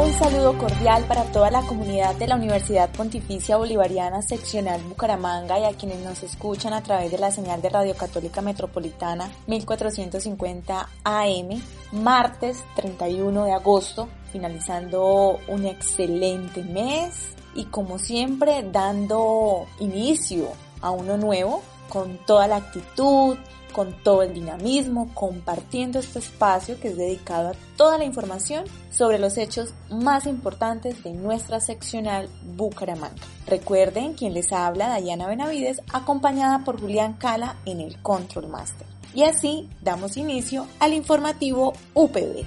Un saludo cordial para toda la comunidad de la Universidad Pontificia Bolivariana Seccional Bucaramanga y a quienes nos escuchan a través de la señal de Radio Católica Metropolitana 1450 AM, martes 31 de agosto, finalizando un excelente mes y como siempre dando inicio a uno nuevo con toda la actitud, con todo el dinamismo, compartiendo este espacio que es dedicado a toda la información sobre los hechos más importantes de nuestra seccional Bucaramanga. Recuerden quien les habla, Dayana Benavides, acompañada por Julián Cala en el Control Master. Y así damos inicio al informativo UPB.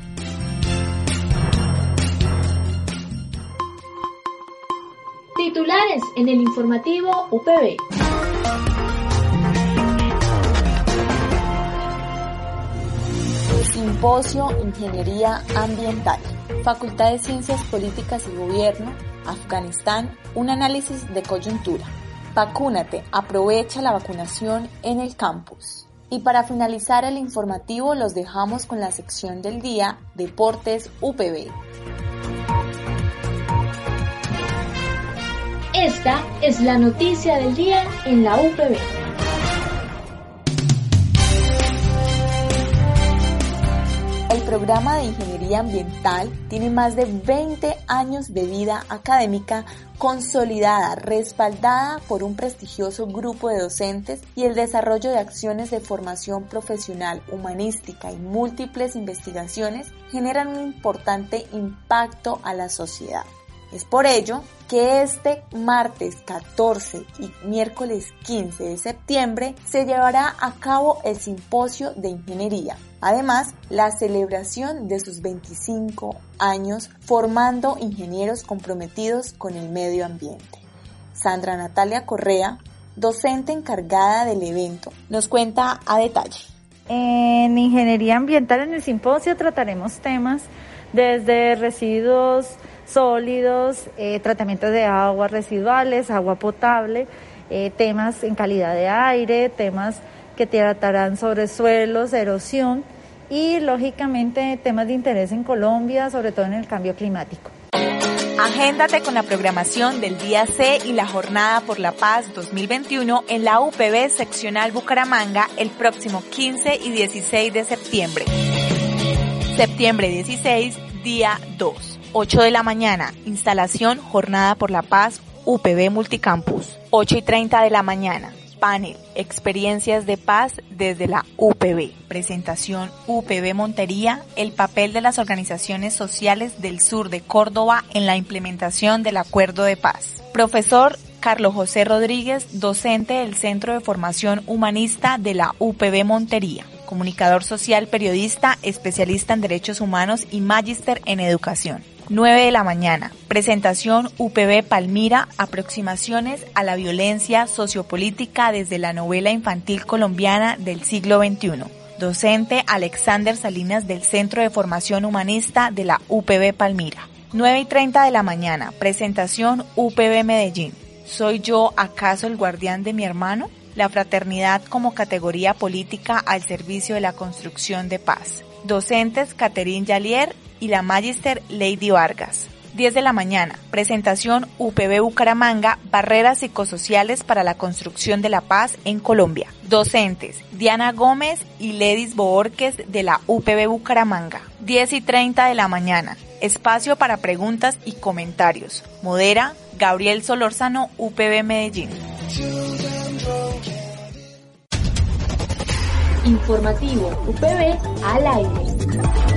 Titulares en el informativo UPB. Simposio Ingeniería Ambiental, Facultad de Ciencias Políticas y Gobierno, Afganistán, un análisis de coyuntura. Vacúnate, aprovecha la vacunación en el campus. Y para finalizar el informativo los dejamos con la sección del día Deportes UPB. Esta es la noticia del día en la UPB. Programa de Ingeniería Ambiental tiene más de 20 años de vida académica consolidada, respaldada por un prestigioso grupo de docentes y el desarrollo de acciones de formación profesional, humanística y múltiples investigaciones generan un importante impacto a la sociedad. Es por ello que este martes 14 y miércoles 15 de septiembre se llevará a cabo el simposio de ingeniería. Además, la celebración de sus 25 años formando ingenieros comprometidos con el medio ambiente. Sandra Natalia Correa, docente encargada del evento, nos cuenta a detalle. En ingeniería ambiental en el simposio trataremos temas desde residuos sólidos, eh, tratamiento de aguas residuales, agua potable, eh, temas en calidad de aire, temas que tratarán sobre suelos, erosión y lógicamente temas de interés en Colombia, sobre todo en el cambio climático. Agéndate con la programación del Día C y la Jornada por la Paz 2021 en la UPB Seccional Bucaramanga el próximo 15 y 16 de septiembre. Septiembre 16, día 2. 8 de la mañana, instalación Jornada por la Paz, UPB Multicampus. 8 y 30 de la mañana, panel, experiencias de paz desde la UPB. Presentación UPB Montería, el papel de las organizaciones sociales del sur de Córdoba en la implementación del acuerdo de paz. Profesor Carlos José Rodríguez, docente del Centro de Formación Humanista de la UPB Montería comunicador social, periodista, especialista en derechos humanos y magíster en educación. 9 de la mañana. Presentación UPB Palmira, aproximaciones a la violencia sociopolítica desde la novela infantil colombiana del siglo XXI. Docente Alexander Salinas del Centro de Formación Humanista de la UPB Palmira. 9 y 30 de la mañana. Presentación UPB Medellín. ¿Soy yo acaso el guardián de mi hermano? La fraternidad como categoría política al servicio de la construcción de paz. Docentes Caterín Yalier y la Magister Lady Vargas. 10 de la mañana, presentación UPB Bucaramanga, barreras psicosociales para la construcción de la paz en Colombia. Docentes, Diana Gómez y Ledis Boorques de la UPB Bucaramanga. 10 y 30 de la mañana, espacio para preguntas y comentarios. Modera Gabriel Solórzano, UPB Medellín. Informativo UPB al aire.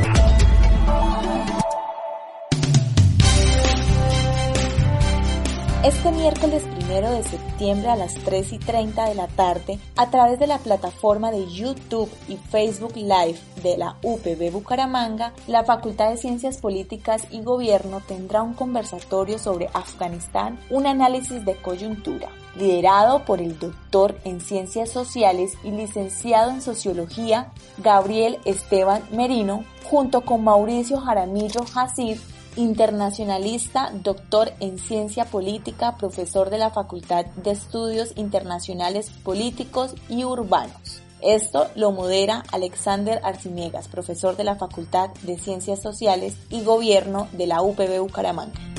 Este miércoles primero de septiembre a las 3 y 30 de la tarde, a través de la plataforma de YouTube y Facebook Live de la UPB Bucaramanga, la Facultad de Ciencias Políticas y Gobierno tendrá un conversatorio sobre Afganistán, un análisis de coyuntura liderado por el doctor en Ciencias Sociales y licenciado en Sociología Gabriel Esteban Merino, junto con Mauricio Jaramillo Hassid, internacionalista, doctor en Ciencia Política, profesor de la Facultad de Estudios Internacionales Políticos y Urbanos. Esto lo modera Alexander Arciniegas, profesor de la Facultad de Ciencias Sociales y Gobierno de la UPB Bucaramanga.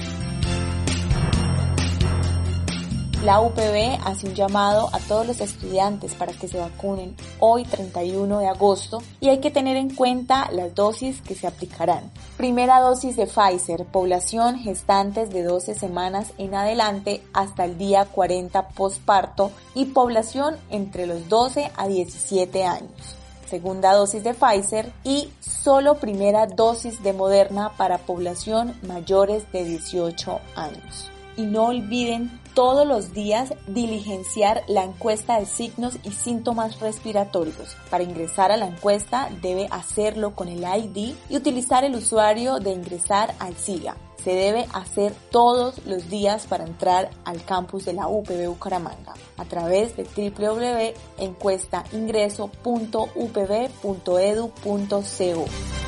La UPB hace un llamado a todos los estudiantes para que se vacunen hoy 31 de agosto y hay que tener en cuenta las dosis que se aplicarán. Primera dosis de Pfizer, población gestantes de 12 semanas en adelante hasta el día 40 posparto y población entre los 12 a 17 años segunda dosis de Pfizer y solo primera dosis de Moderna para población mayores de 18 años y no olviden todos los días diligenciar la encuesta de signos y síntomas respiratorios. Para ingresar a la encuesta debe hacerlo con el ID y utilizar el usuario de ingresar al SIGA. Se debe hacer todos los días para entrar al campus de la UPB Bucaramanga a través de www.encuestaingreso.upb.edu.co.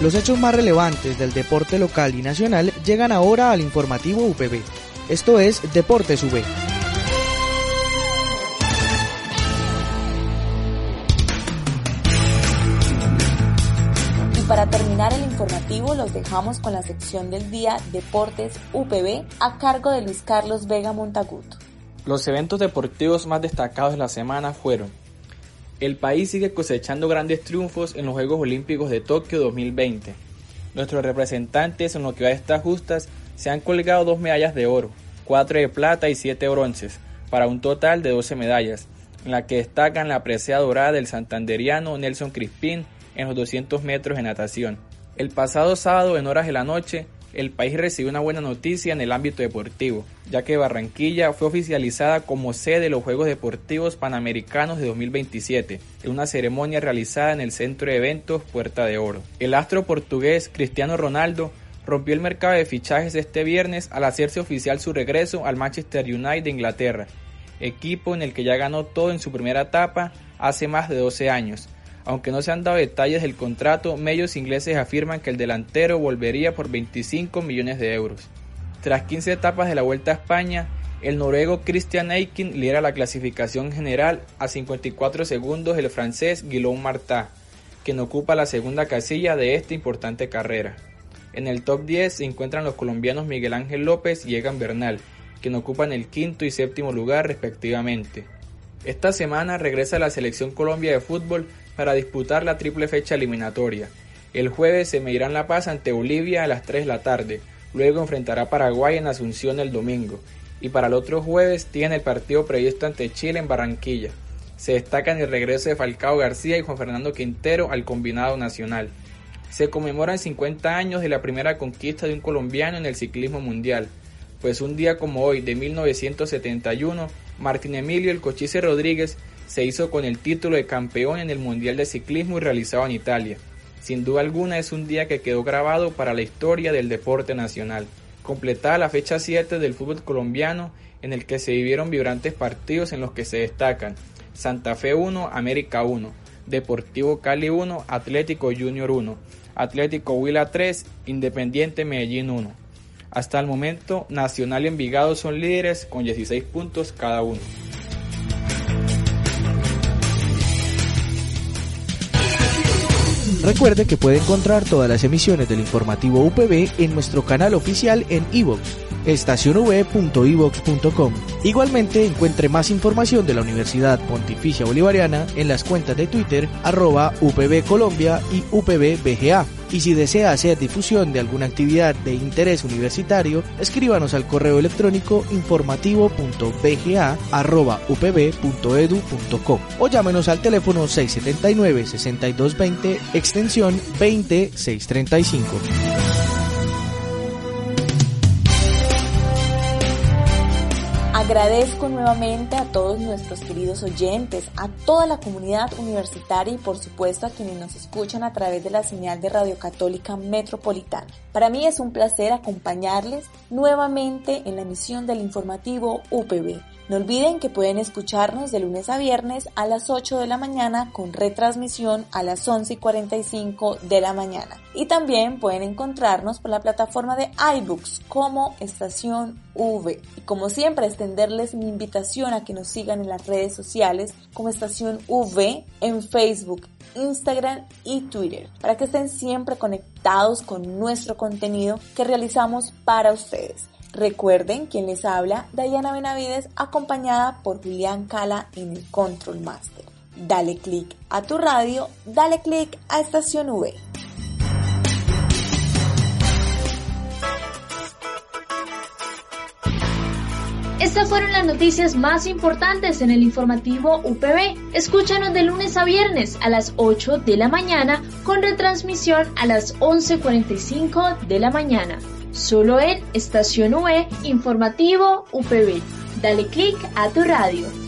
Los hechos más relevantes del deporte local y nacional llegan ahora al informativo UPB. Esto es Deportes UB. Y para terminar el informativo los dejamos con la sección del día Deportes UPB a cargo de Luis Carlos Vega Montaguto. Los eventos deportivos más destacados de la semana fueron el país sigue cosechando grandes triunfos en los Juegos Olímpicos de Tokio 2020. Nuestros representantes en lo que va a estas justas se han colgado dos medallas de oro, cuatro de plata y siete bronces, para un total de 12 medallas, en la que destacan la presea dorada del santanderiano Nelson Crispín en los 200 metros de natación. El pasado sábado en horas de la noche, el país recibió una buena noticia en el ámbito deportivo, ya que Barranquilla fue oficializada como sede de los Juegos Deportivos Panamericanos de 2027, en una ceremonia realizada en el Centro de Eventos Puerta de Oro. El astro portugués Cristiano Ronaldo rompió el mercado de fichajes este viernes al hacerse oficial su regreso al Manchester United de Inglaterra, equipo en el que ya ganó todo en su primera etapa hace más de 12 años, aunque no se han dado detalles del contrato, medios ingleses afirman que el delantero volvería por 25 millones de euros. Tras 15 etapas de la Vuelta a España, el noruego Christian Eikin lidera la clasificación general a 54 segundos del francés Guillaume Martin, quien ocupa la segunda casilla de esta importante carrera. En el top 10 se encuentran los colombianos Miguel Ángel López y Egan Bernal, quien ocupan el quinto y séptimo lugar respectivamente. Esta semana regresa la selección Colombia de fútbol para disputar la triple fecha eliminatoria. El jueves se medirá en La Paz ante Bolivia a las 3 de la tarde, luego enfrentará a Paraguay en Asunción el domingo, y para el otro jueves tiene el partido previsto ante Chile en Barranquilla. Se destacan el regreso de Falcao García y Juan Fernando Quintero al combinado nacional. Se conmemoran 50 años de la primera conquista de un colombiano en el ciclismo mundial, pues un día como hoy de 1971, Martín Emilio El Cochise Rodríguez se hizo con el título de campeón en el Mundial de Ciclismo realizado en Italia. Sin duda alguna es un día que quedó grabado para la historia del deporte nacional. Completada la fecha 7 del fútbol colombiano en el que se vivieron vibrantes partidos en los que se destacan Santa Fe 1, América 1, Deportivo Cali 1, Atlético Junior 1, Atlético Huila 3, Independiente Medellín 1. Hasta el momento, Nacional y Envigado son líderes con 16 puntos cada uno. Recuerde que puede encontrar todas las emisiones del informativo UPB en nuestro canal oficial en iVoox, estacionv.ivox.com. Igualmente encuentre más información de la Universidad Pontificia Bolivariana en las cuentas de Twitter arroba UPB Colombia y UPB BGA Y si desea hacer difusión de alguna actividad de interés universitario, escríbanos al correo electrónico informativo.bga.upb.edu.co o llámenos al teléfono 679-6220 extensión 20635. Agradezco nuevamente a todos nuestros queridos oyentes, a toda la comunidad universitaria y por supuesto a quienes nos escuchan a través de la señal de Radio Católica Metropolitana. Para mí es un placer acompañarles nuevamente en la emisión del informativo UPB. No olviden que pueden escucharnos de lunes a viernes a las 8 de la mañana con retransmisión a las 11 y 45 de la mañana. Y también pueden encontrarnos por la plataforma de iBooks como Estación V. Y como siempre, extenderles mi invitación a que nos sigan en las redes sociales como Estación V en Facebook, Instagram y Twitter para que estén siempre conectados con nuestro contenido que realizamos para ustedes. Recuerden quien les habla, Diana Benavides, acompañada por Julián Cala en el Control Master. Dale click a tu radio, dale click a Estación V. Estas fueron las noticias más importantes en el informativo UPB. Escúchanos de lunes a viernes a las 8 de la mañana con retransmisión a las 11.45 de la mañana. Solo en Estación UE Informativo UPB. Dale click a tu radio.